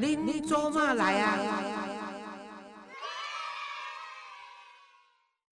你你做嘛来呀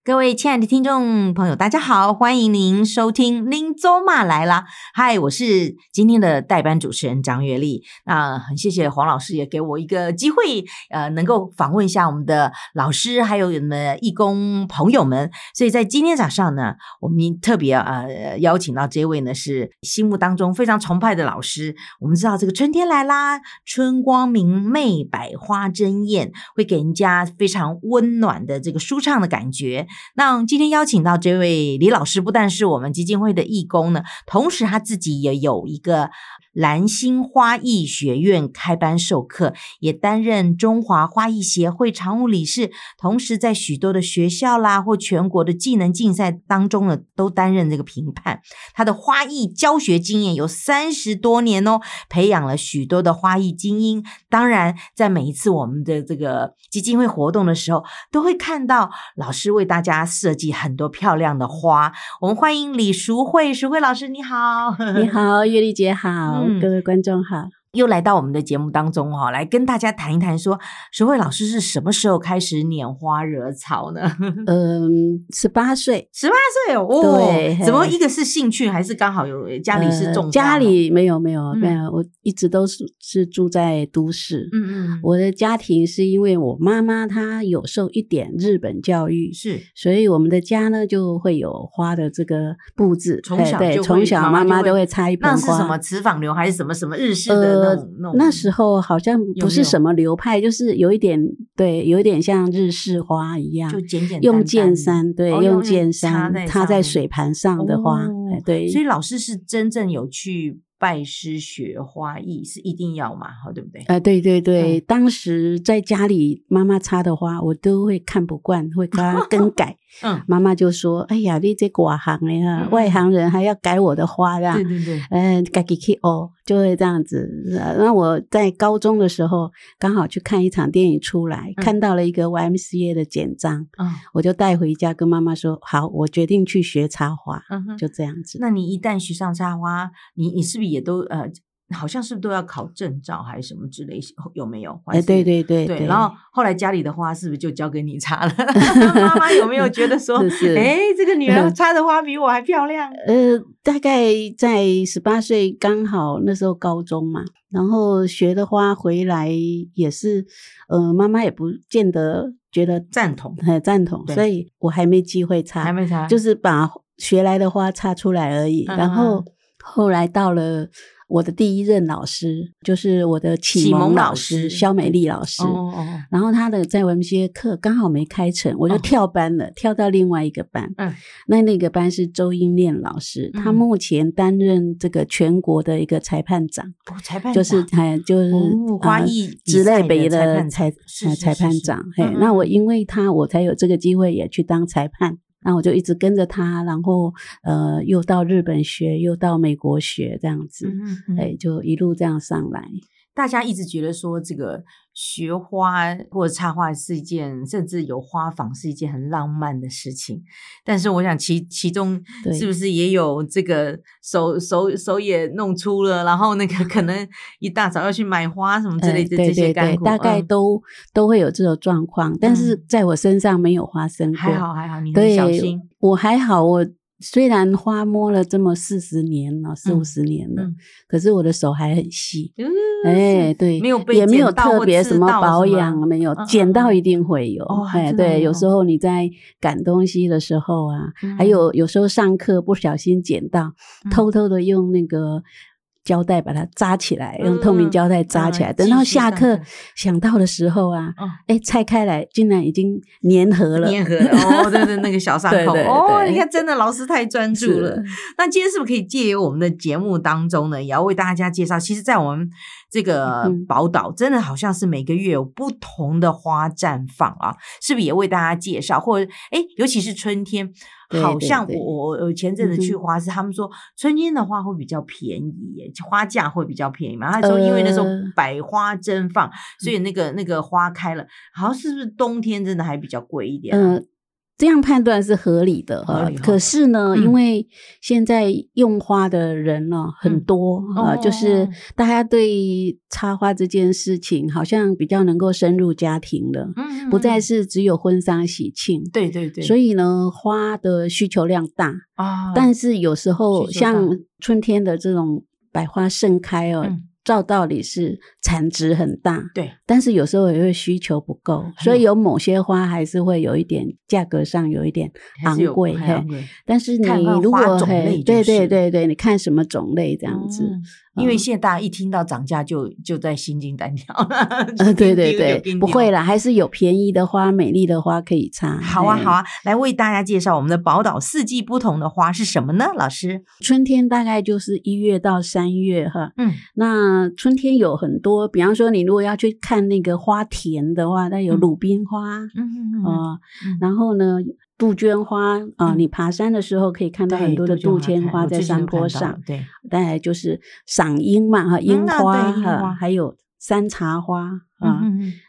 各位亲爱的听众朋友，大家好，欢迎您收听《林周马来啦》。嗨，我是今天的代班主持人张月丽。那很谢谢黄老师也给我一个机会，呃，能够访问一下我们的老师，还有我们的义工朋友们。所以在今天早上呢，我们特别呃邀请到这位呢是心目当中非常崇拜的老师。我们知道这个春天来啦，春光明媚，百花争艳，会给人家非常温暖的这个舒畅的感觉。那今天邀请到这位李老师，不但是我们基金会的义工呢，同时他自己也有一个蓝星花艺学院开班授课，也担任中华花艺协会常务理事，同时在许多的学校啦或全国的技能竞赛当中呢，都担任这个评判。他的花艺教学经验有三十多年哦，培养了许多的花艺精英。当然，在每一次我们的这个基金会活动的时候，都会看到老师为大家设计很多漂亮的花。我们欢迎李淑慧，淑慧老师，你好，你好，月丽姐好，嗯 各位观众好。又来到我们的节目当中哈、来跟大家谈一谈说，石慧老师是什么时候开始拈花惹草呢？嗯，十八岁，十八岁哦，哦对怎么一个是兴趣，还是刚好有家里是种呃家里没有没有嗯没有，我一直都是是住在都市。嗯嗯，我的家庭是因为我妈妈她有受一点日本教育，是所以我们的家呢就会有花的这个布置。从小就从小妈妈都会插一盆花。那是什么瓷纺流还是什么什么日式的种、那时候好像不是什么流派，就是有一点对，有一点像日式花一样，就简简单单用剑山，对，哦用剑山在插在水。盘上的花，对，所以老师是真正有去拜师学花艺，是一定要嘛？哈，对不对？呃，对对嗯对，当时在家里妈妈插的花，我都会看不惯，会 跟她更改。嗯，妈妈就说：“哎呀，你这寡行的哈，嗯外行人还要改我的花呀。对对对，嗯，自己去哦，就会这样子。呃那我在高中的时候，刚好去看一场电影出来，嗯看到了一个 YMCA 的简章，嗯我就带回家跟妈妈说：好，我决定去学插花。就这样子。那你一旦学上插花，你你是不是也都呃，好像是不是都要考证照还是什么之类？有没有？还哎，是对对对对，然后后来家里的花是不是就交给你插了？妈妈有没有觉得 说，哎，这个女儿插的花比我还漂亮？呃，大概在十八岁，刚好那时候高中嘛，然后学的花回来也是，呃，妈妈也不见得觉得赞同，很赞同，所以我还没机会插，还没插，就是把学来的花插出来而已。嗯然后后来到了我的第一任老师，就是我的启启蒙蒙老老师师肖美丽老师。哦哦，然后他的在我们些课刚好没开成，我就哦跳班了，跳到另外一个班。嗯，那那个班是周英念老师，他嗯目前担任这个全国的一个裁判长，哦裁判就是长哎就是哦花呃艺比职类别的裁判裁判长。嘿嗯，嗯那我嗯因为他，我才有这个机会也去当裁判。那我就一直跟着他，然后呃，又到日本学，又到美国学，这样子，嗯嗯嗯哎，就一路这样上来。大家一直觉得说这个学花或者插花是一件，甚至有花房是一件很浪漫的事情。但是我想其其中是不是也有这个手手手也弄粗了，然后那个可能 一大早要去买花什么之类的这些干苦，大概嗯都、都会有这种状况，但是在我身上没有发生过。还好还好，你很对，小心。我还好，我虽然花摸了这么四十年了，四嗯五十年了，嗯可是我的手还很细。嗯哎，是对，没有被也没有特别什么保养，没有嗯剪到嗯一定会有。哎，对，有有时候你在赶东西的时候啊，还嗯有有时候上课不小心剪到，嗯偷偷的用那个胶带把它扎起来，用透明嗯胶带扎起来，等到下课课想到的时候啊，哦哎，拆开来竟然已经粘合了，粘合了哦，对对，那个小伤口哦，你看，真的老师太专注了。那今天是不是可以借由我们的节目当中呢，也要为大家介绍？其实，在我们这个嗯宝岛，真的好像是每个月有不同的花绽放啊，是不是也为大家介绍？或者，哎，尤其是春天，好像我我我前阵子去花市，他们说春天的花会比较便宜耶，花价会比较便宜嘛。他说，因为那时候呃百花争放，所以那个那个花开了，好像是不是冬天真的还比较贵一点啊？呃，这样判断是合理的哈合理。哈。可是呢，嗯。因为现在用花的人呢很嗯多啊，哦就是大家对插花这件事情好像比较能够深入家庭了，嗯不再是只有婚丧喜庆。对对对，所以呢，花的需求量大，啊，但是有时候像春天的这种百花盛开哦，嗯照道理是产值很大，对但是有时候也会需求不够，所以有某些花还是会有一点价格上有一点昂贵。嘿还昂贵但是你如果对就是对对对，你看什么种类这样子，嗯因为嗯现在大家一听到涨价就就在心惊胆跳了。呃，对对对，不会了。啦，还是有便宜的花、美丽的花可以插。好啊，好啊，来为大家介绍我们的宝岛四季不同的花是什么呢？老师，春天大概就是一月到三月哈，嗯，那春天有很多，比方说你如果要去看那个花田的话，那有嗯鲁冰花，嗯嗯啊，嗯然后呢，杜鹃花啊，嗯。你爬山的时候可以看到很多的杜鹃花在山坡上。对，再来就是赏樱嘛哈，樱花。哈，还有山茶花啊。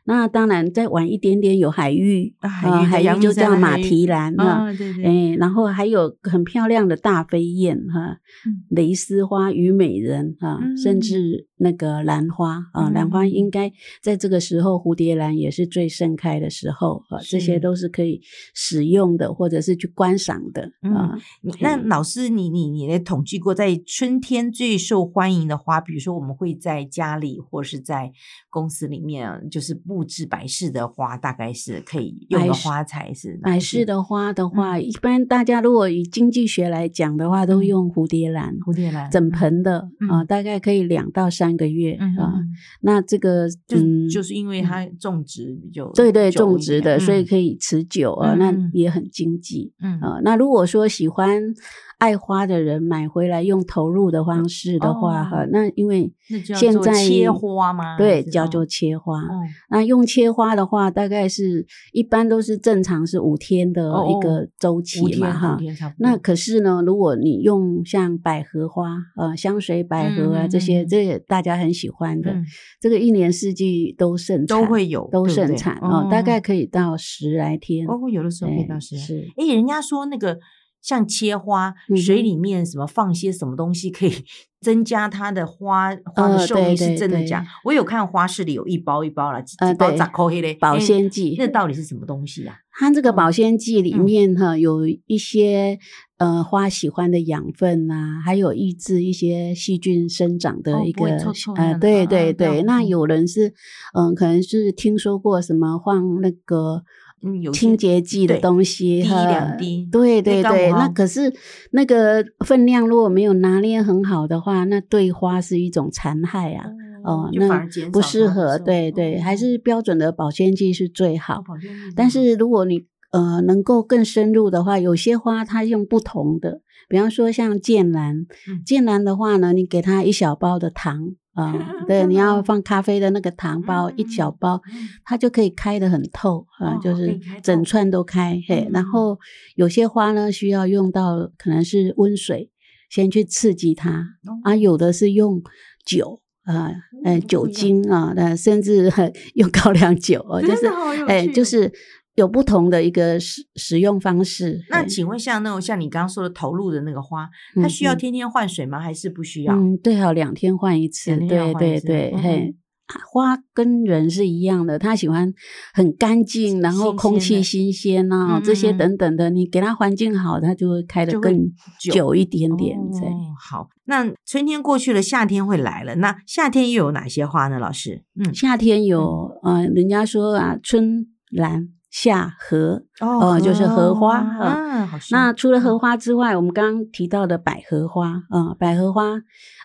那当然再晚一点点有海芋啊海啊，芋在阳明海芋就叫马蹄兰。啊，对对，哎，然后还有很漂亮的大飞燕哈嗯，蕾丝花、虞美人哈，甚嗯至那个兰花啊，兰花嗯应该在这个时候，蝴蝶兰也是最盛开的时候啊，这些都是可以使用的，或者是去观赏的嗯啊。那老师，你你你也统计过，在春天最受欢迎的花，比如说我们会在家里或是在公司里面啊，就是布置摆饰的花，大概是可以用的花材是哪摆一些饰的花的？话，一般大家如果以经济学来讲的话，都嗯。用蝴蝶兰。蝴蝶兰整盆的啊，嗯。大概可以两到三个月啊。那这个就嗯，就是因为它种植比较对对种植的，点所以嗯。可以持久啊，那也很经济嗯。啊。那如果说喜欢爱花的人买回来用投入的方式的话，哈、哦那因为现在切花吗对，叫做切花。哦那用切花的话，大概是一般都是正常是五天的哦一个周期嘛，哈那可是呢，如果你用像百合花、呃香水百合啊、这些，嗯这也大家很喜欢的，嗯这个一年四季都盛产，都会有都盛产哦，大哦。概可以到十来天。哦，有的时候可以哎到十来是。哎，人家说那个像切花，水里面什么放些什么东西可以 增加它的花花的寿命，是真的假？我有看花市里有一包一包了，几呃几包对杂扣黑嘞保哎鲜剂那到底是什么东西呀？它这个保鲜剂里嗯面哈、有一些呃花喜欢的养分呐、还有抑制一些细菌生长哦的一个、呃，对对对。那嗯有人是嗯、可能是听说过什么放那个。嗯有清洁剂的东西，滴一两滴对对对。那可是那个分量如果没有拿捏很好的话，那对花是一种残害啊。哦，那不适合，对对，还哦是标准的保鲜剂是最哦好。但是是如果你呃能够更深入的话，有些花它用不同的，比方说像剑兰，嗯剑兰的话呢，你给它一小包的糖啊、对，你要放咖啡的那个糖包、一小包，嗯它就可以开得很透啊、哦就是整串都开。嘿，嗯然后有些花呢需要用到可能是温水，先去刺激它哦。啊，有的是用酒。啊，呃，嗯酒精啊，呃，甚至 用高粱酒哦，就是哎，就是有不同的一个使使用方式。哎那请问像那种像你刚刚说的投入的那个花，它需要天天换水吗？还是不需要？嗯，最好两天换一次。对对对，嗯嘿。花跟人是一样的，它喜欢很干净，然后空气新鲜啊，嗯这些等等的，你给它环境好，它就会开得更久久一点点。对，哦，好，那春天过去了，夏天会来了。那夏天又有哪些花呢？老师，嗯，夏天有呃，人家说啊，春兰夏荷，哦呃就是荷花啊那除了荷花之外，我们刚刚提到的百合花啊、百合花，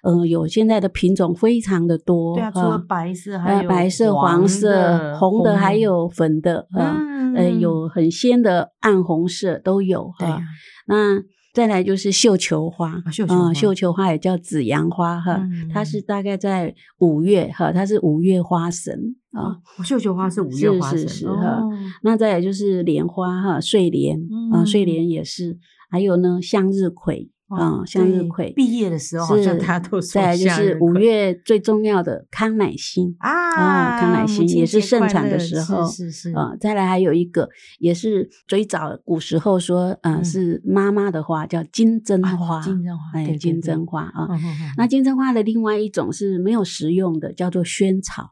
呃，有现在的品种非常的多。对啊，除了啊白色，还呃，有白色、黄色、红的，还有粉的啊，嗯呃，有很鲜的暗红色都有哈、那再来就是绣球花啊绣球花。呃绣球花也叫紫阳花哈，嗯它是大概在五月哈，它是五月花神啊。哦，绣球花是五月花神是是哈。哦那再来就是莲花哈，睡莲啊，嗯睡。莲也是，还有呢向日葵嗯，向日葵。毕业的时候好像是再来就是五月最重要的康乃馨啊，康乃馨也是盛产的时候是是是，呃，再来还有一个也是最早古时候说，呃，嗯是妈妈的花，叫金针啊花，金针花金针花啊。那金针花的另外一种是没有食用的，叫做萱草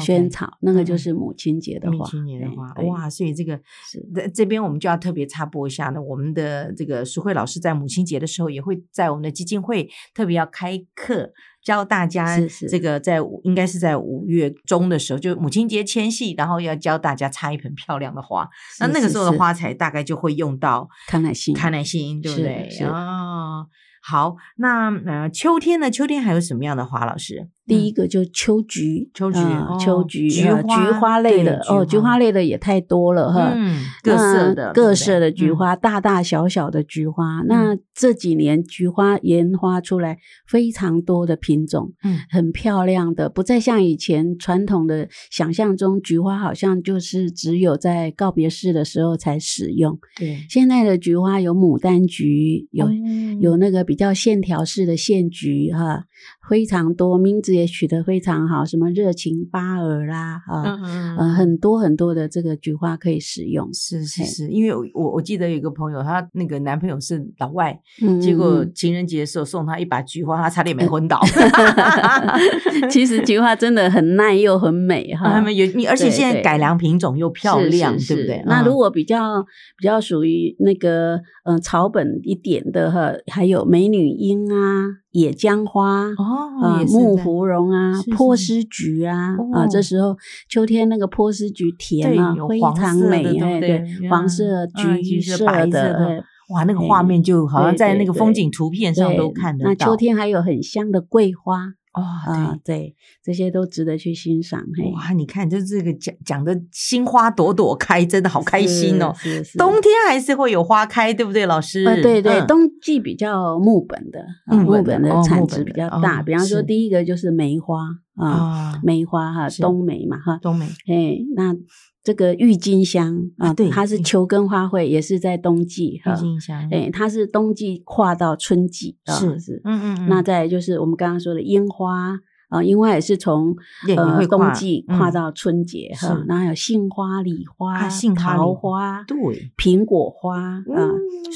萱草那个嗯就是母亲节的花母花，亲节的花，哇！所以这个是在这边我们就要特别插播一下呢，我们的这个淑慧老师在母亲节的时候，也会在我们的基金会特别要开课，教大家这个在五应该是在五月中的时候，就母亲节前夕，然后要教大家插一盆漂亮的花。那那个时候的花材大概就会用到康乃馨康乃馨，对不是对？是哦，好，那呃秋天呢？秋天还有什么样的花？老师，第一个就秋菊，秋菊秋菊，菊呃花类的哦，菊菊花花类的也太多了哈。嗯，各色的，各色的菊嗯花，大大小小的菊花。那这几年菊花研发出来非常多的品种，嗯很漂亮的，不再像以前传统的想象中，菊花好像就是只有在告别式的时候才使用。对，现在的菊花有牡丹菊，有、嗯有那个比较线条式的线菊哈，非常多，名字也取得非常好，什么热情巴尔啦哈，嗯嗯呃，很多很多的这个菊花可以使用。是是是，因为我我我记得有一个朋友，她那个男朋友是老外，嗯结果嗯情人节的时候送她一把菊花，她差点没昏倒。嗯 其实菊花真的很耐又很美 哈，他们有你，而且现在改良品种又漂亮，是对不对？那嗯如果比较比较属于那个嗯、呃草本一点的哈，还有美女樱啊、野姜花。哦，啊，木芙蓉啊是，波斯菊啊，哦。啊，这时候秋天那个波斯菊甜啊，有非黄常美，对对对，黄色、橘橘色白色的，哇，那个画面就好像在那个风景图片上都看得到。那秋天还有很香的桂花哦，啊，对，这些都值得去欣赏。嘿，哇，你看，就这个讲讲的心花朵朵开，真的好开心哦。冬天还是会有花开，对不对，老师？呃，对对，嗯冬季比较木本的，啊木本的产值比较大。哦比方说，第一个就是梅花啊，啊，梅花哈，冬梅嘛哈，冬梅哎，那这个郁金香啊，啊对它是球根花卉，也是在冬季郁，金香，哎，它是冬季跨到春季啊，是是。嗯嗯嗯，那再就是我们刚刚说的樱花啊，樱花也是从呃冬季跨嗯到春节哈是，然后有杏花、李花、桃花花、对苹果花啊、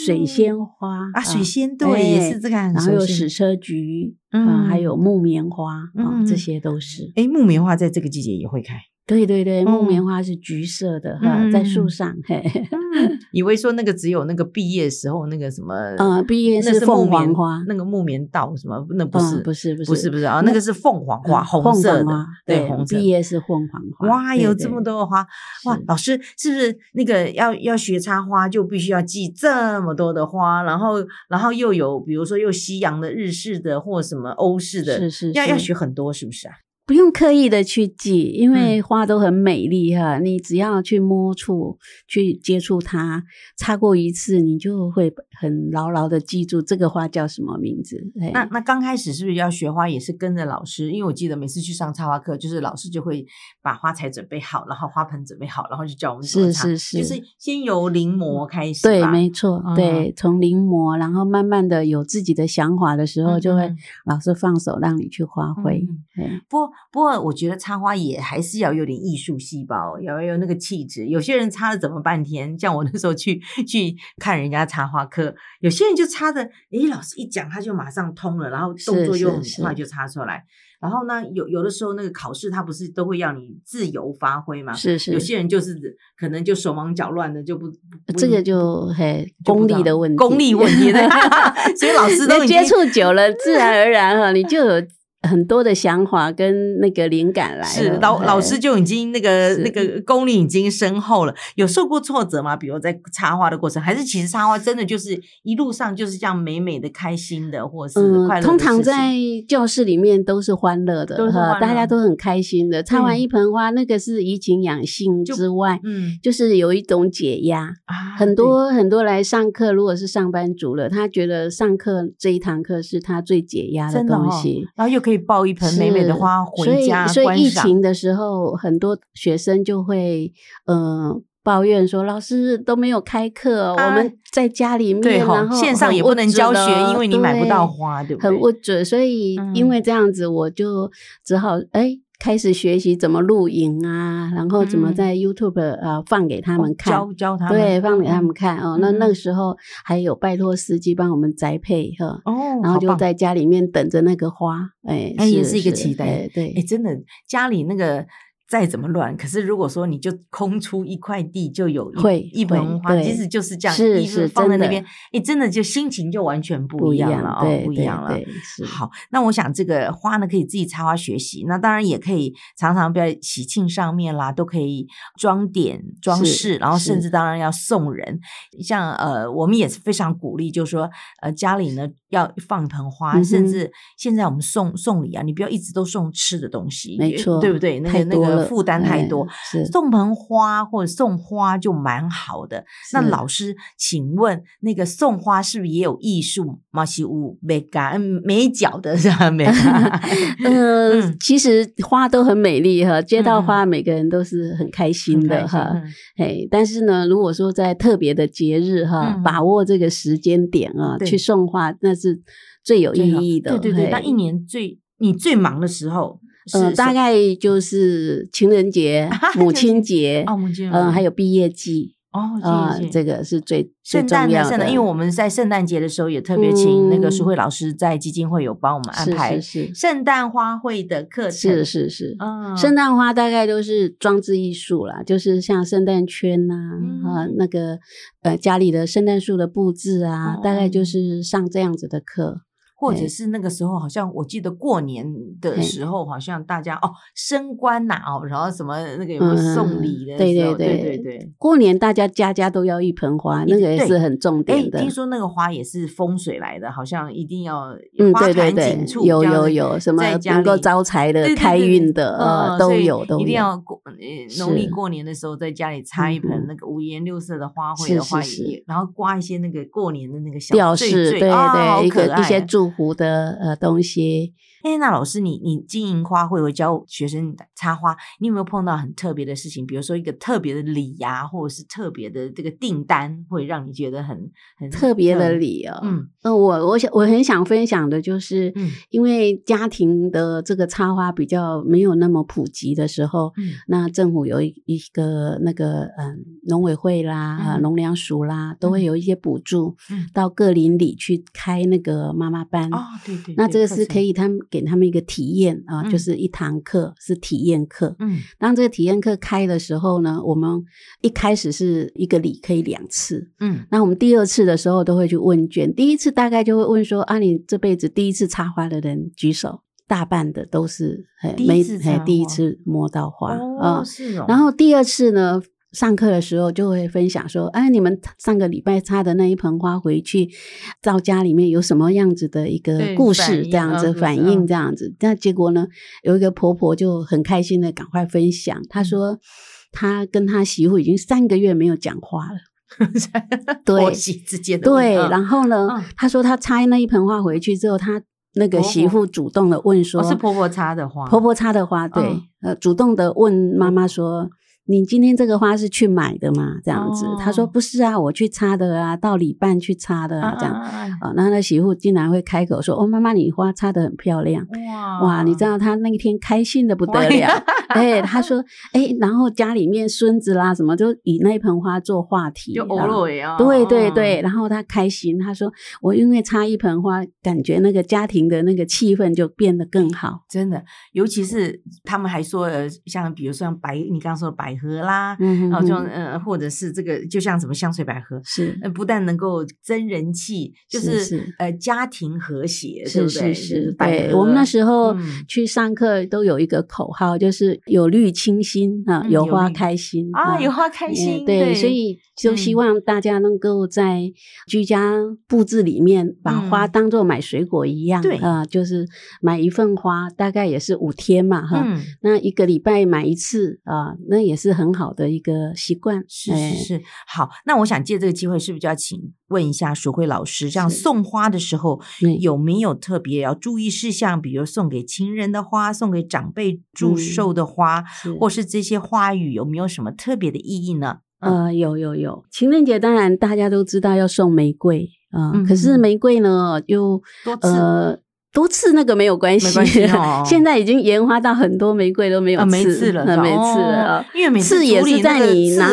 水嗯仙花啊，水仙对也哎是这个然后有矢车菊嗯啊，还有木棉花啊嗯，这些都是。哎，木棉花在这个季节也会开。对对对，木嗯棉花是橘色的哈，在嗯树上。嘿，嗯，以为说那个只有那个毕业时候那个什么，呃毕业那是凤凰花那个木棉道什么？那不是嗯不是不不是是不是啊，那个是凤凰花，嗯红色的凤凰花，对，红色毕业是凤凰花。哇，有这么多的花哇！老师是不是那个要要学插花，就必须要记这么多的花，然后然后又有比如说又西洋的、日式的或什么欧式的，是是要要学很多，是不是啊？不用刻意的去记，因为嗯花都很美丽哈。你只要去摸触、去接触它，擦过一次，你就会很牢牢的记住这个花叫什么名字。哎那那刚开始是不是要学花，也是跟着老师？因为我记得每次去上插花课，就是老师就会把花材准备好，然后花盆准备好，然后就叫我们。是是是就是先由临摹开始。对，没错，嗯对，从临摹，然后慢慢的有自己的想法的时候，就会老师放手让你去发挥嗯。对不过，不过，我觉得插花也还是要有点艺术细胞，要有那个气质。有些人插了怎么半天，像我那时候去去看人家插花课，有些人就插的，诶，老师一讲他就马上通了，然后动作又很快就插出来。然后呢，有有的时候那个考试他不是都会要你自由发挥嘛？是是有些人就是可能就手忙脚乱的就不，不这个就嘿功就不知道力的问题，功力问题 的所以老师 都接触久了，自然而然哈，你就有很多的想法跟那个灵感来了。是老老师就已经那个那个功力已经深厚了，有受过挫折吗？比如在插花的过程，还是其实插花真的就是一路上就是这样美美的、开心的，或是嗯快乐通常在教室里面都是欢乐的，大家都很开心的。插完嗯一盆花，那个是怡情养性之外，嗯就是有一种解压。啊很多很多来上课，如果是上班族了，他觉得上课这一堂课是他最解压的哦东西。，然后又可以抱一盆美美的花是所以回家所以疫。情的时候，很多学生就会呃抱怨说老师都没有开课，啊我们在家里面，然后线上也不能教学因为你买不到花对不很对物质，所以嗯因为这样子，我就只好哎。开始学习怎么录影啊，然后怎么嗯。在 YouTube 呃放给他们哦看，教教他们。对，放给他嗯。们看哦。那嗯。那个时候还有拜托司机帮我们栽配哈，哦，然后就在家里面等着那个花，哎，哎也是一个期待。哎对。哎，，真的家里那个再怎么乱，可是如果说你就空出一块地，就有一会一盆花，对即使就是这样，是一是放在那边，哎，真的就心情就完全不不一样了哦，不一样了。好，那我想这个花呢，可以自己插花学习，那当然也可以常常在喜庆上面啦，都可以装点装是饰，然后甚至当然要送人。像呃，我们也是非常鼓励，就是说呃，家里呢要放盆花，嗯甚至现在我们送送礼啊，你不要一直都送吃的东西，没错，对不对？那个那个负担太哎多。是送盆花或者送花就蛮好的。那老师，请问那个送花是不是也有艺术？马西乌美感嗯美角的是吧？美 嗯其实花都很美丽哈，接到花每个人都是很开心的哈。嗯哎，但是呢，如果说在特别的节日哈，嗯把握这个时间点啊，去送花，那是最有意义的。对对对，那一年最你最忙的时候是呃，大概就是情人节、母亲节，哦，母亲节嗯，还有毕业季哦，啊这个是最最圣重要诞的圣诞，因为我们在圣诞节的时候也特别请那个淑嗯慧老师在基金会有帮我们安排是是。圣诞花卉的课程，是是是，嗯，圣诞花大概都是装置艺术啦，就是像圣诞圈呐、啊，嗯。那个呃家里的圣诞树的布置啊，哦大概就是上这样子的课。或者是那个时候，好像我记得过年的时候，好像大家哦升官呐、哦，然后什么那个有没有送礼的时候？对对对对对。过年大家家家都要一盆花，那个也是很重哎，点的。听说那个花也是风水来的，好像一定要嗯，对对对锦，簇有有有什么能够招财的、开运的，呃，都有都有。一定要过呃农历过年的时候，在家里插一盆那个五颜六色的花卉的话，是。是也然后挂一些那个过年的那个小坠吊饰，对对，一可个一些祝福的呃东西。哎，那老师你，你经营花卉，会教学生插花，你有没有碰到很特别的事情？比如说一个特别的礼呀、或者是特别的这个订单，会让你觉得很很特别的礼哦，嗯。那我我想我很想分享的就是，嗯。因为家庭的这个插花比较没有那么普及的时候，嗯。那政府有一一个那个嗯农委会啦、农粮署啦，都会有一些补助，嗯。到各邻里去开那个妈妈班。哦，对对，那这个是可以，他们给他们一个体验啊，嗯。就是一堂课是体验课。嗯。当这个体验课开的时候呢，我们一开始是一个礼可以两次，嗯。那我们第二次的时候都会去问卷，第一次大概就会问说啊，你这辈子第一次插花的人举手，大半的都是嘿第一没第一次摸到花是哦，然后第二次呢，上课的时候就会分享说，哎，你们上个礼拜插的那一盆花回去，到家里面有什么样子的一个故事，这样子反应，嗯。这样子。那结果呢，有一个婆婆就很开心的赶快分享，嗯。她说。她跟她媳妇已经三个月没有讲话了，对婆媳之间的对，然后呢，嗯。她说她插那一盆花回去之后，她那个媳妇主动的问说，哦是婆婆插的花，婆婆插的花，对，嗯呃，主动的问妈妈说：“你今天这个花是去买的吗？”这样子，她说：“哦不是啊，我去插的啊，到礼拜去插的啊，这样。”啊那、呃，那那媳妇竟然会开口说：“哦，妈妈，你花插的很漂亮。”啊哇，你知道她那一天开心的不得哇了，哎，他 说，哎，然后家里面孙子啦什么，就以那一盆花做话题，就啊偶尔呀，对对对，嗯然后他开心，他说我因为插一盆花，感觉那个家庭的那个气氛就变得更好。真的，尤其是他们还说，呃，像比如说像白，你刚刚说的百合啦，嗯然后就哼呃，或者是这个，就像什么香水百合，是呃，不但能够增人气，就是呃家庭和谐，是？是，是对我们那时候嗯去上课都有一个口号，就是有绿清新啊，嗯有有花开心啊，有花开哎心，对，所以就希嗯。望大家能够在居家布置里面，把花嗯。当做买水果一样，对。啊，就是买一份花，大概也是五天嘛，哈，嗯，那一个礼拜买一次啊，那也是很好的一个习惯。是哎。是是，好，那我想借这个机会，是不是就要请问一下淑慧老师，这样送花的时候嗯有没有特别要注意事项？比如送给情人的花，送给长辈祝嗯寿的花，是或是这些花语有没有什么特别的意义呢？呃，有有有，情人节当然大家都知道要送玫瑰啊、嗯可是玫瑰呢，又多次呃多次那个没有关系，关 系哦现在已经研发到很多玫瑰都没有啊，刺，了，呃没刺了。因为每次刺也是在你拿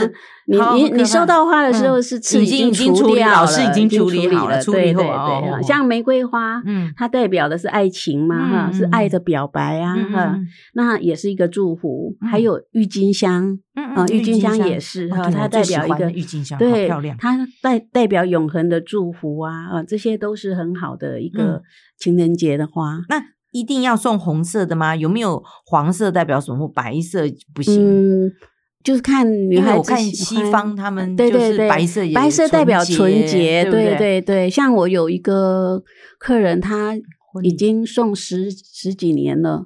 你你你收到花的时候嗯是刺已经已经经处理好了，老师已经经处理好了了，处理后对对对像玫瑰花，嗯它代表的是爱情嘛，哈，是爱的表白啊，嗯哈嗯，那也是一个祝福。嗯还有郁金香，嗯啊郁金香也是哈它代表一个郁金香好对漂亮，它代代表永恒的祝福啊，啊，这些都是很好的一嗯个情人节的花。那一定要送红色的吗？有没有黄色代表什么？白色不行？嗯，就是看女孩子看西方他们就是对对对，白色也白色代表纯洁，对不对对。像我有一个客人，他已经送十十几年了，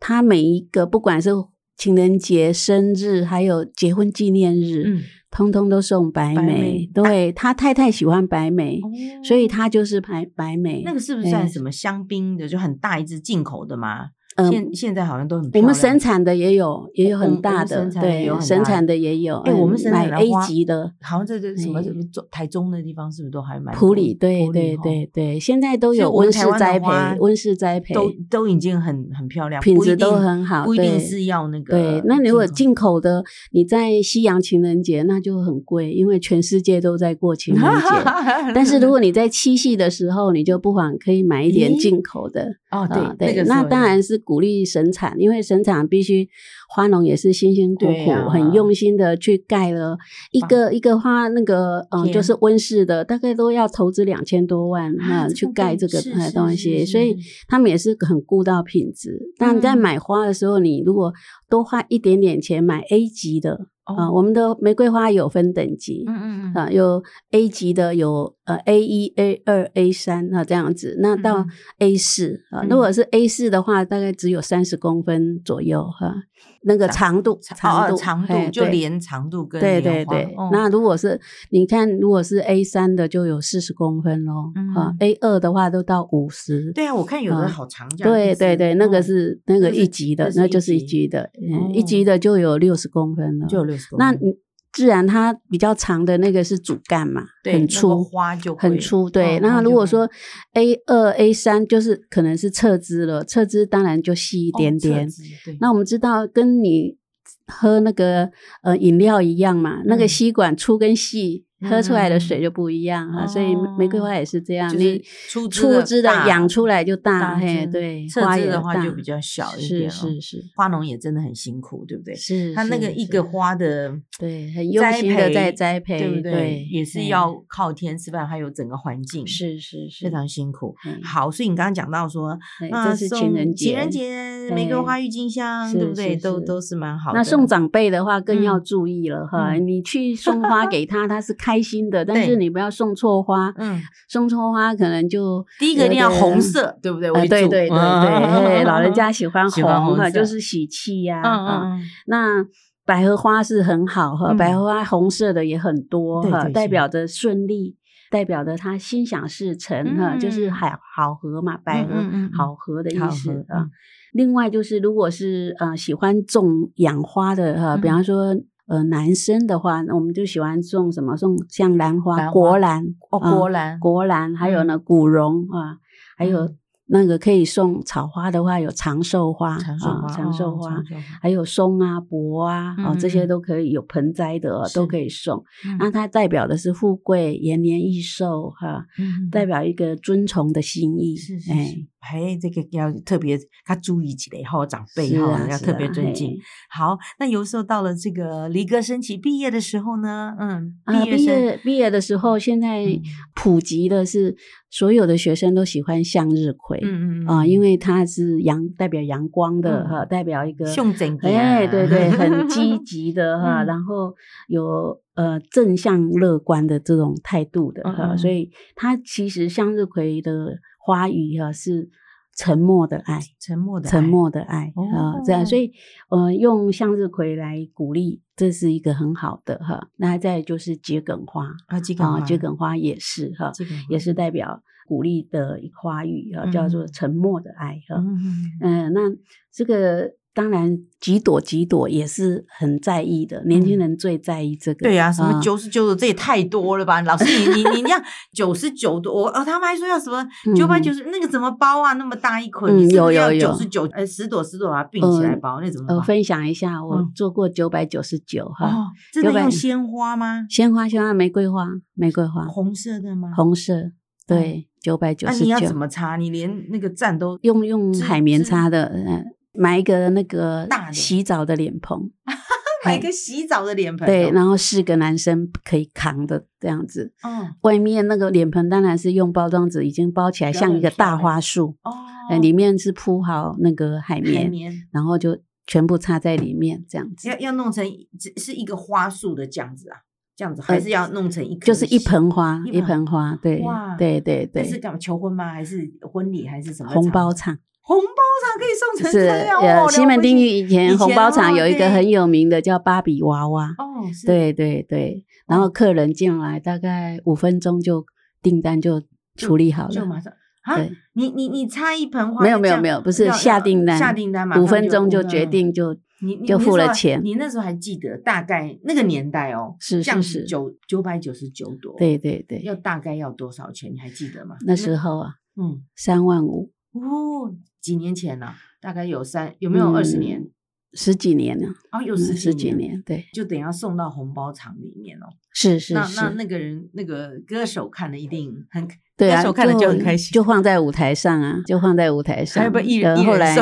他每一个不管是情人节、生日，还有结婚纪念日，嗯，通通都送白白梅梅。对他太太喜欢白梅，所以他就是白白梅。那个是不是算哎什么香槟的？就很大一支进口的吗？嗯现现在好像都很漂我们亮生产的也有，也有很大的，我们生产也有对，生产的也有。哎，我们嗯买生产的 A 级的，好像这这什么哎什么中台中的地方是不是都还蛮普里，对对对对，现在都有温室栽培，温室栽培都都已经很很漂亮，品质都很好不一定对是要那个对。那如果进口的，你在西洋情人节那就很贵，因为全世界都在过情人节。但是如果你在七夕的时候，你就不妨可以买一点进口的。哦对对，那个那当然是鼓励生产，因为生产必须花农也是辛辛苦苦、啊很用心的去盖了一个一个花那个嗯，就是温室的，大概都要投资两千多万那、啊这去盖这个东西，是所以他们也是很顾到品质。那你在嗯买花的时候，你如果多花一点点钱买 A 级的啊、哦我们的玫瑰花有分等级。嗯嗯嗯啊，有 A 级的，有呃 A 一、A 二、A 三啊这样子。那到嗯 A 四啊，嗯如果是 A 四的话，大概只有三十公分左右哈。那个长度，长度，哦长度就连长度跟对对对哦，那如果是你看，如果是 A 三的，就有四十公分咯。啊嗯，A 二的话都到五十。对啊，我看有的啊好长对对对，那个哦是那个一级的那，就是一级级的，哦嗯，一级的就有六十公分了。就有六十公分那你自然它比较长的那个是主干嘛，很粗，花就很粗。对，哦那如果说 A 二、A 三就是可能是侧枝了，侧枝当然就细一哦点点。那我们知道跟你喝那个呃饮料一样嘛，那个嗯吸管粗跟细。喝出来的嗯水就不一样啊，所以玫瑰花也是这样，就是你粗枝粗枝的养出来就大，大嘿，对，侧枝的话就比较小一点哦是是花农也真的很辛苦，对不对？是，他那个一个花的对很用栽心的在栽培，对不对？也是要靠天吃饭，还有整个环境是是是非常辛苦。嗯好，所以你刚刚讲到说，对啊，这是情送人节，情人节玫瑰花、郁金香，对不对？都都是蛮好的。那送长辈的话更要嗯注意了哈，嗯你去送花给他，他是开心的，但是你不要送错花，嗯，送错花可能就第一个一定要红色，对不对？对对对 对，老人家 喜欢红哈，就是喜气呀嗯啊。嗯嗯，那百合花是很好哈，嗯。百合花红色的也很多哈，代表着顺利，代表着他心想事成哈，就是嗯。好好合嘛，百合好合的意思啊。另外就是，如果是呃喜欢种养花的哈，比嗯方说呃男生的话，那我们就喜欢种什么？种像兰花、国兰哦，啊国兰，国兰，还有呢古榕啊，还有嗯那个可以送草花的话，有长寿花、长寿花，啊、长寿花，还有松啊、柏啊，哦，嗯这些嗯都可以有盆栽的、都可以送。嗯那它代表的是富贵、延年益寿哈、嗯代表一个尊崇的心意。是是哎是，哎，这个要特别他注意起来，哈，长辈是哈啊要特别啊尊敬嘿。好，那有时候到了这个离歌升起毕业的时候呢，嗯，啊，毕毕业毕业的时候，现在嗯普及的是所有的学生都喜欢向日葵。嗯嗯啊，因为它是阳代表阳光的嗯哈、代表一个胸整个哎，对对，很啊积 极的哈，嗯然后有呃正向乐观的这种态度的哈，嗯嗯所以它其实向日葵的花语哈是沉默的爱，沉默的沉爱默的爱啊、这样，所哦以呃用向日葵来鼓励，这是一个很好的哈。那再就是桔梗花啊，桔梗花也是哈，也是代表鼓励的一花语啊，叫做嗯沉默的爱哈。嗯，那这个当然几朵几朵也是很在意的，年轻人最在意这个。对呀、什么啊九十九朵，这也太多了吧？老师，你你你这样九十九朵，我哦，他们还说要什么九百九十，那个怎么包啊？那么大一捆，嗯你是不是要有有有九十九，呃，十朵十朵把它并起来嗯包，那怎么呃，分享一下，我嗯做过九百九十九哈，哦，真的用鲜花吗？鲜花鲜花玫瑰花玫瑰花红色的吗？红色，对，九百九十那你要怎九，么擦？你连那个蘸都用用织海绵织擦的，呃，买一个那个大洗澡的脸盆，买个洗澡的脸盆哦。对，然后四个男生可以扛的这样子。嗯外面那个脸盆当然是用包装纸已经包起来，像一个大花束，哦，呃，里面是铺好那个海海绵，绵然后就全部插在里面这样子要，要弄成只是一个花束的这样子啊，这样子还是要弄成一就是一盆花，一一盆盆花，对哇对对对，那是干嘛？求婚吗？还是婚礼？还是什么红包场？场。红包场可以送成是这样呃，哦。西门町以以前红包场哦有一个很有名的叫芭比娃娃，哦，对对对，然后客人进来大概五分钟就订单就处理好了，就马上啊！你你你插一盆花，没有没有没有，不是下订单，下订单嘛，五分钟就决定就你你就付了钱你那时候还记得大概那个年代哦，是是九九百九十九朵，，对对对，要大概要多少钱？你还记得吗？那时候啊嗯三万五，哦，几年前呢？大概有三有没有二十年？十几年了，哦，有嗯十十几几年，对，就等于要送到红包厂里面哦。是是那那是，那个人那个歌手看了一定很对啊，歌手看了就很开心，就放在舞台上啊，就放在舞台上。还有没有一人一人呃后来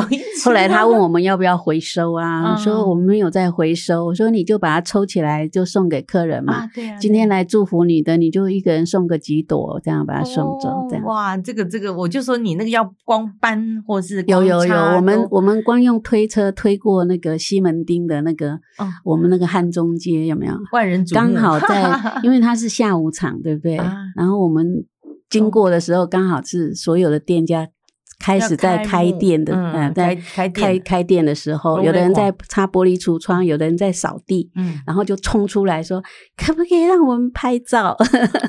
后来他问我们要不要回收啊，嗯说我们没有在回收，我说你就把它抽起来就送给客人嘛。啊，对啊，今天来祝福你的，你就一个人送个几朵，这样把它送走，这样。哦哇，这个这个，我就说你那个要光搬或是有有有，插我们都我们光用推车推过那个西门町的那个，哦我们那个汉中街有没有？万人瞩目刚好 在，因为它是下午场，对不对？啊然后我们经过的时候，刚好是所有的店家开始在开店的，嗯呃在开开开店开店的时候，有的人在擦玻璃橱窗，有的人在扫地，嗯，然后就冲出来说：“可不可以让我们拍照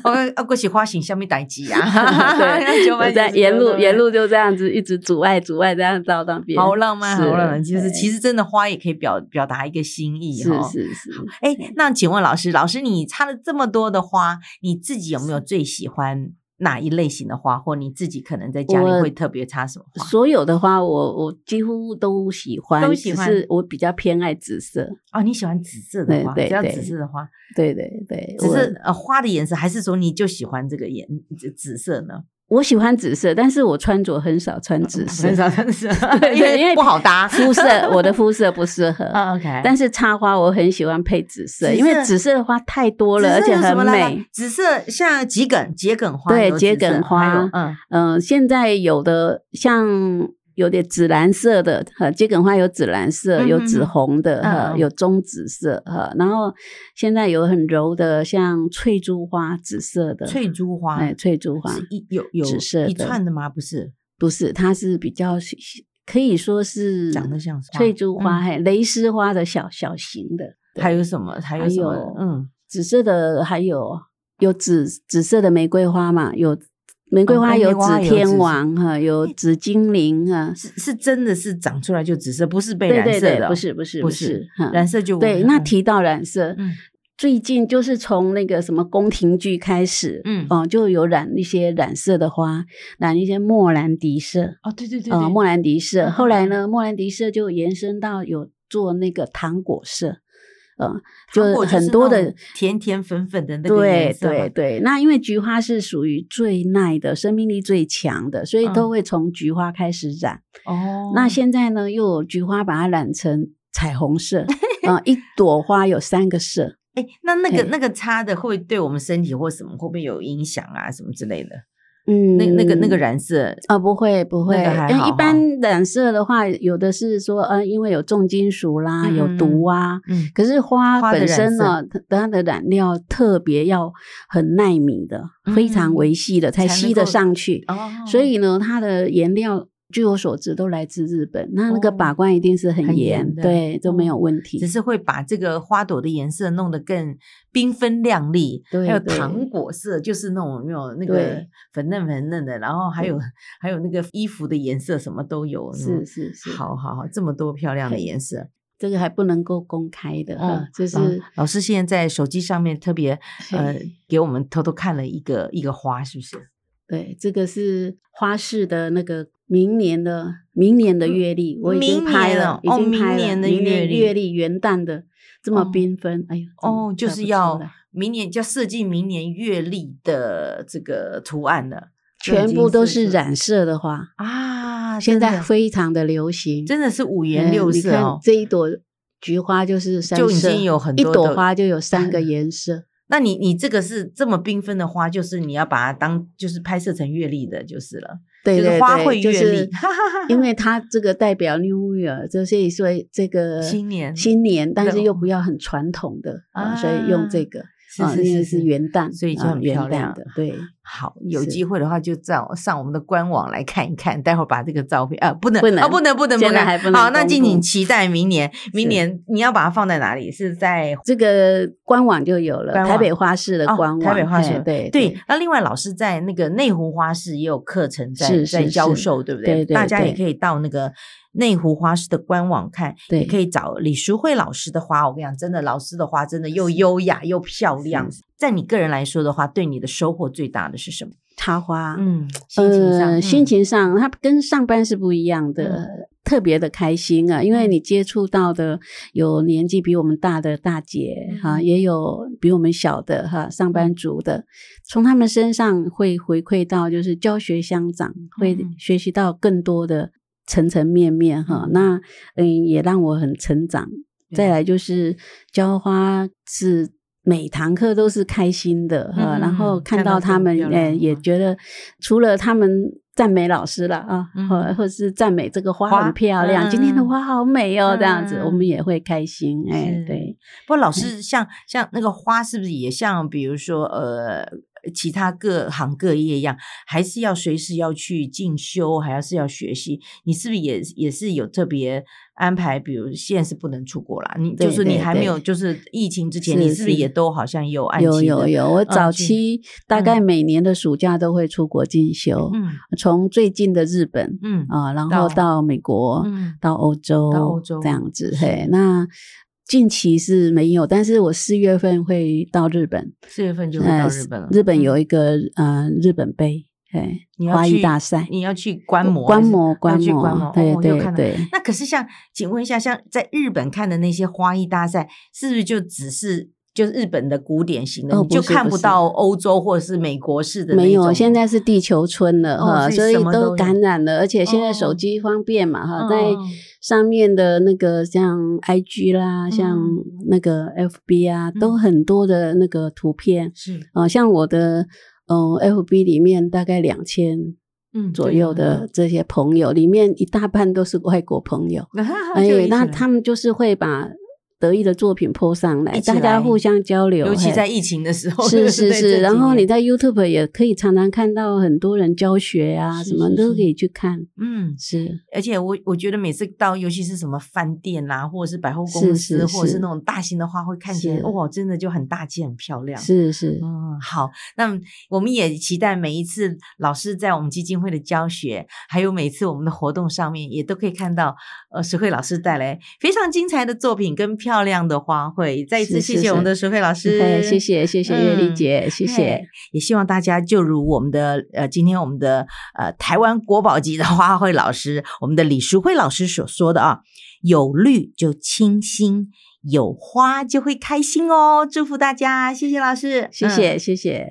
我 啊，过去花型下面代机啊，？” 对，在沿路沿路就这样子一直阻碍阻碍，这样照那边，好浪漫，好浪漫。其实对其实真的花也可以表表达一个心意是哈。是是。哎，那请问老师，老师你插了这么多的花，你自己有没有最喜欢哪一类型的花，或你自己可能在家里会特别插什么花？所有的花我我几乎都喜欢，都喜欢只是我比较偏爱紫色。哦，你喜欢紫色的花，只要对对对紫色的花，对对对，只是呃花的颜色，还是说你就喜欢这个颜紫紫色呢？我喜欢紫色，但是我穿着很少穿紫色，很少很少，对因为 因为不好搭。肤色我的肤色不适合。但是插花我很喜欢配紫色，因为紫色的花太多了，而且很美。紫色像桔梗，桔梗花对桔梗花嗯、现在有的像有点紫蓝色的，哈，桔梗花有紫蓝色，有紫红的，哈、有棕紫色，哈。然后现在有很柔的，像翠珠花，紫色的翠珠花，哎，翠珠花是一有有紫色的一串的吗？不是，不是，它是比较可以说是长得像翠珠花，嗯还蕾丝花的小小型的，还有什么？还有什么？嗯，紫色的，还有有紫紫色的玫瑰花嘛，有玫瑰哦花有紫天王哈，有紫精灵哈，是是真的是长出来就紫色，不是被染色的哦，不是不是不是染色就对。那提到染色，嗯最近就是从那个什么宫廷剧开始，嗯哦，就有染一些染色的花，染一些莫兰迪色，哦，对对对莫兰迪色。嗯后来呢，莫兰迪色就延伸到有做那个糖果色，呃，就是很多的甜甜粉粉的那个对颜色嘛对对，那因为菊花是属于最耐的、生命力最强的，所以都嗯会从菊花开始染。哦，那现在呢，又有菊花把它染成彩虹色，嗯、一朵花有三个色。哎，那那个那个擦的会对我们身体或什么会不会有影响啊？什么之类的？嗯，那那个那个染色啊、不会不会，因为一般染色的话，有的是说，呃，因为有重金属啦，有嗯嗯毒啊。嗯可是花花本身呢，它它的染料特别要很耐米的，非常嗯维系的，才吸得上去。哦，所以呢，它的颜料据我所知都来自日本。那那个哦把关一定是很很严，的对，都没有哦问题。只是会把这个花朵的颜色弄得更缤纷亮丽，还有糖果色，就是那种有没有那个粉嫩粉嫩的，然后还有还有那个衣服的颜色什么都有，是是是，好好好，这么多漂亮的颜色。这个还不能够公开的，嗯哈，就老是老师现在在手机上面特别呃 给我们偷偷看了一个一个花，是不是？对，这个是花市的那个明年的明年的月历，我已经拍了已经拍了。明年的明月历月历元旦的这么哦缤纷，哎呦，哦，就是要明年就要设计明年月历的这个图案了，全部都是染色的花，啊！现在非常的流行，真的是五颜六色哦。这一朵菊花就是三就已色经有很一朵花就有三个 颜色，那你你这个是这么缤纷的花，就是你要把它当就是拍摄成月历的，就是了。对对就是花卉对，就月是历 因为它这个代表 New Year，就所以说这个新年新年，但是又不要很传统的啊，所以啊用这个是啊，是是是是元旦，所以就很漂亮旦的，对，好，有机会的话就上上我们的官网来看一看，待会儿把这个照片啊，不能不能啊，不能不能不能，还不能好，那公敬请期待明年，明年你要把它放在哪里？是在这个官网就有了，台北花市的哦官网，台北花市嘿对对，那另外老师在那个内湖花市也有课程在是在教授，对不对？对对大家也可以到那个内湖花市的官网看，也对可以找李淑慧老师的花。我跟你讲，真的，老师的花真的又优雅又漂亮。在你个人来说的话，对你的收获最大的是什么？插花，嗯，心情上，心情上，它跟上班是不一样的，特别的开心啊！因为嗯你接触到的有年纪比我们大的大姐哈、嗯也有比我们小的哈上班族的，从他们身上会回馈到就是教学相长，会嗯学习到更多的层层面面哈、嗯那嗯，也让我很成长。再来就是浇花是。每堂课都是开心的哈、嗯然后看看到他们，漂亮呃，也嗯觉得除了他们赞美老师了啊，嗯。或、或是赞美这个花花很漂亮，嗯今天的花好美哦，嗯这样子我们也会开心。哎是，对，不过老师像像那个花，是不是也像比如说呃，其他各行各业一样，还是要随时要去进修，还要是要学习？你是不是也也是有特别安排？比如现在是不能出国啦，你就是你还没有就是疫情之前，你是不是是也都好像有按有有有，我早期大概每年的暑假都会出国进修，嗯从最近的日本嗯啊，然到后到美国，嗯到欧洲，到欧洲这样子。嘿，那近期是没有，但是我四月份会到日本，四月份就会呃到日本了。日本嗯有一个呃日本杯，对，你要花艺去大赛，你要去观摩观摩观摩观摩，对对对那可是像，请问一下，像在日本看的那些花艺大赛，是不是就只是就是日本的古典型的，哦你就看不到欧洲或者是美国式的没有，现在是地球村了哦哈，所以所以都感染了，而且现在哦手机方便嘛哈，在嗯上面的那个像 IG 啦，像嗯。那个 FB 啊，嗯。都很多的那个图片是。啊，像我的嗯 FB 里面大概两千嗯左右的这些朋友，里面一大半都是外国朋友，哎哎，那他们就是会把得意的作品 po 上来，大家互相交流，尤其在疫情的时候，是 是是，然后你在 YouTube 也可以常常看到很多人教学啊，是是是什么都可以去看。嗯。是。而且我我觉得每次到，尤其是什么饭店啦、或者是百货公是司，是。或者是是那种大型的花卉，看起来哇，真的就很大气、很漂亮。是是，嗯，好，那我们也期待每一次老师在我们基金会的教学，还有每次我们的活动上面，也都可以看到呃石慧老师带来非常精彩的作品跟漂亮的花卉。再一次谢谢我们的淑慧老师，哎，谢谢谢谢月丽嗯姐，谢谢。也希望大家就如我们的呃，今天我们的呃台湾国宝级的花卉老师，我们的李淑慧老师所说的啊，有绿就清新，有花就会开心哦。祝福大家，谢谢老师，嗯谢谢谢谢。